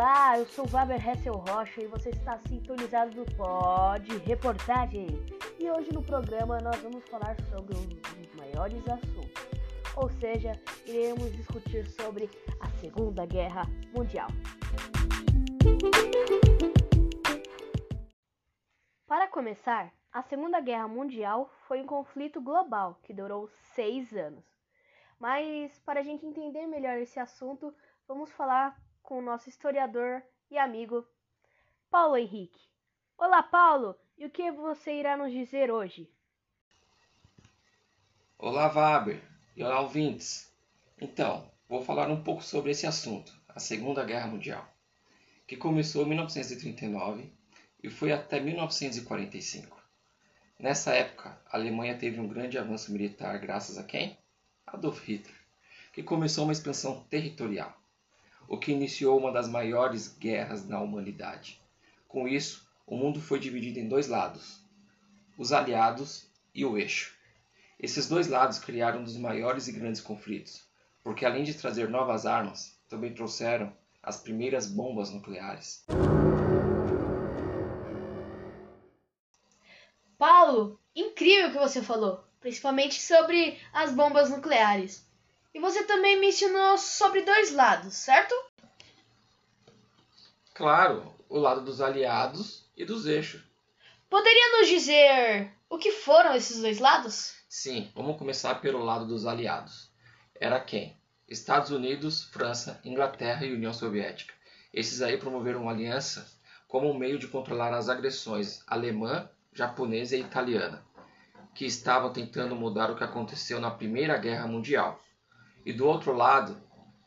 Olá, eu sou o Waber Hessel Rocha e você está sintonizado no Pod Reportagem. E hoje no programa nós vamos falar sobre um dos maiores assuntos, ou seja, iremos discutir sobre a Segunda Guerra Mundial. Para começar, a Segunda Guerra Mundial foi um conflito global que durou seis anos. Mas para a gente entender melhor esse assunto, vamos falar com o nosso historiador e amigo Paulo Henrique. Olá, Paulo, e o que você irá nos dizer hoje? Olá, Waber, e olá, ouvintes. Então, vou falar um pouco sobre esse assunto, a Segunda Guerra Mundial, que começou em 1939 e foi até 1945. Nessa época, a Alemanha teve um grande avanço militar graças a quem? Adolf Hitler, que começou uma expansão territorial o que iniciou uma das maiores guerras na humanidade. Com isso, o mundo foi dividido em dois lados: os aliados e o eixo. Esses dois lados criaram um dos maiores e grandes conflitos, porque além de trazer novas armas, também trouxeram as primeiras bombas nucleares. Paulo, incrível o que você falou, principalmente sobre as bombas nucleares. E você também me ensinou sobre dois lados, certo? Claro, o lado dos aliados e dos eixos. Poderia nos dizer o que foram esses dois lados? Sim, vamos começar pelo lado dos aliados. Era quem? Estados Unidos, França, Inglaterra e União Soviética. Esses aí promoveram uma aliança como um meio de controlar as agressões alemã, japonesa e italiana, que estavam tentando mudar o que aconteceu na Primeira Guerra Mundial. E do outro lado,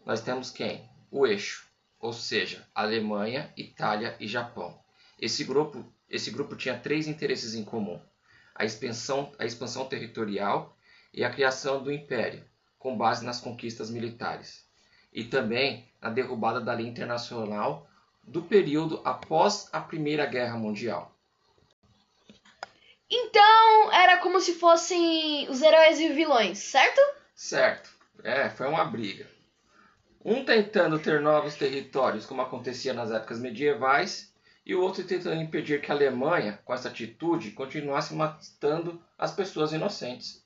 nós temos quem? O eixo, ou seja, Alemanha, Itália e Japão. Esse grupo, esse grupo tinha três interesses em comum: a expansão, a expansão territorial e a criação do império, com base nas conquistas militares, e também na derrubada da lei internacional do período após a Primeira Guerra Mundial. Então, era como se fossem os heróis e vilões, certo? Certo. É, foi uma briga. Um tentando ter novos territórios, como acontecia nas épocas medievais, e o outro tentando impedir que a Alemanha, com essa atitude, continuasse matando as pessoas inocentes.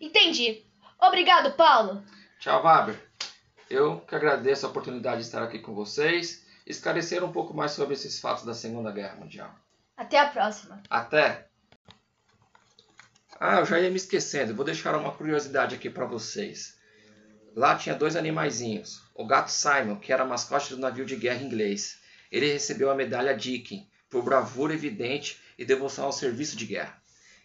Entendi. Obrigado, Paulo. Tchau, Waber. Eu que agradeço a oportunidade de estar aqui com vocês e esclarecer um pouco mais sobre esses fatos da Segunda Guerra Mundial. Até a próxima. Até! Ah, eu já ia me esquecendo. Vou deixar uma curiosidade aqui para vocês. Lá tinha dois animaizinhos. O gato Simon, que era mascote do navio de guerra inglês. Ele recebeu a medalha Deakin por bravura evidente e devoção ao serviço de guerra.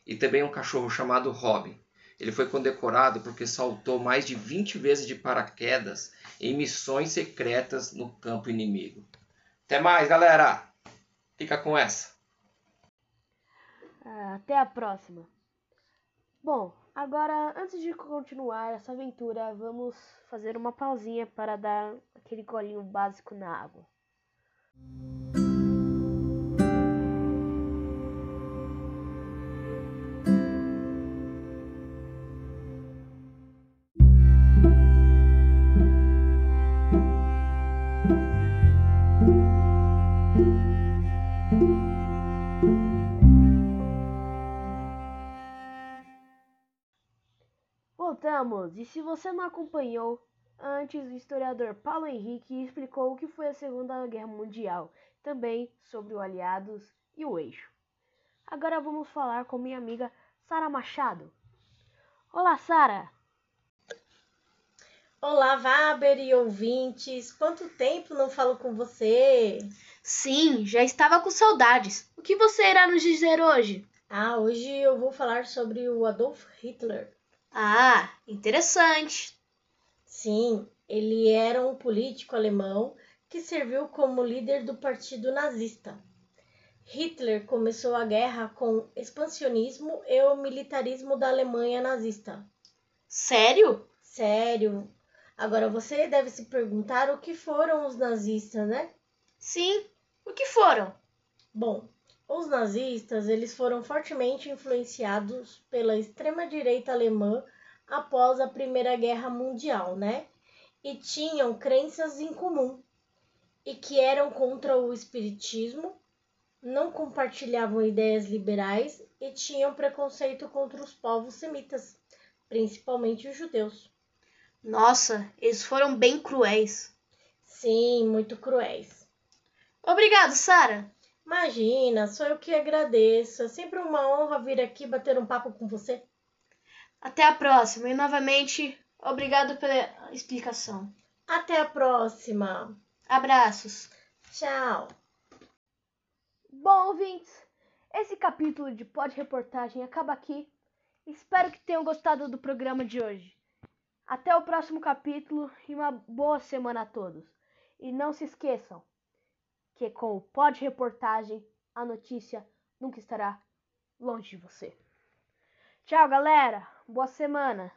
E também um cachorro chamado Robin. Ele foi condecorado porque saltou mais de 20 vezes de paraquedas em missões secretas no campo inimigo. Até mais, galera! Fica com essa. Até a próxima. Bom, agora antes de continuar essa aventura, vamos fazer uma pausinha para dar aquele golinho básico na água. Voltamos! E se você não acompanhou, antes o historiador Paulo Henrique explicou o que foi a Segunda Guerra Mundial, também sobre os aliados e o eixo. Agora vamos falar com minha amiga Sara Machado. Olá, Sara! Olá, Waber e ouvintes! Quanto tempo não falo com você? Sim, já estava com saudades. O que você irá nos dizer hoje? Ah, hoje eu vou falar sobre o Adolf Hitler. Ah, interessante. Sim, ele era um político alemão que serviu como líder do partido nazista. Hitler começou a guerra com o expansionismo e o militarismo da Alemanha nazista. Sério? Sério. Agora você deve se perguntar o que foram os nazistas, né? Sim, o que foram? Bom, os nazistas eles foram fortemente influenciados pela extrema-direita alemã após a Primeira Guerra Mundial, né? E tinham crenças em comum. e que eram contra o espiritismo, não compartilhavam ideias liberais e tinham preconceito contra os povos semitas, principalmente os judeus. Nossa, eles foram bem cruéis. Sim, muito cruéis. Obrigado, Sara. Imagina, sou eu que agradeço. É sempre uma honra vir aqui bater um papo com você. Até a próxima e novamente obrigado pela explicação. Até a próxima. Abraços. Tchau. Bom, ouvintes, esse capítulo de Pod Reportagem acaba aqui. Espero que tenham gostado do programa de hoje. Até o próximo capítulo e uma boa semana a todos. E não se esqueçam que com o Pod Reportagem a notícia nunca estará longe de você. Tchau, galera. Boa semana.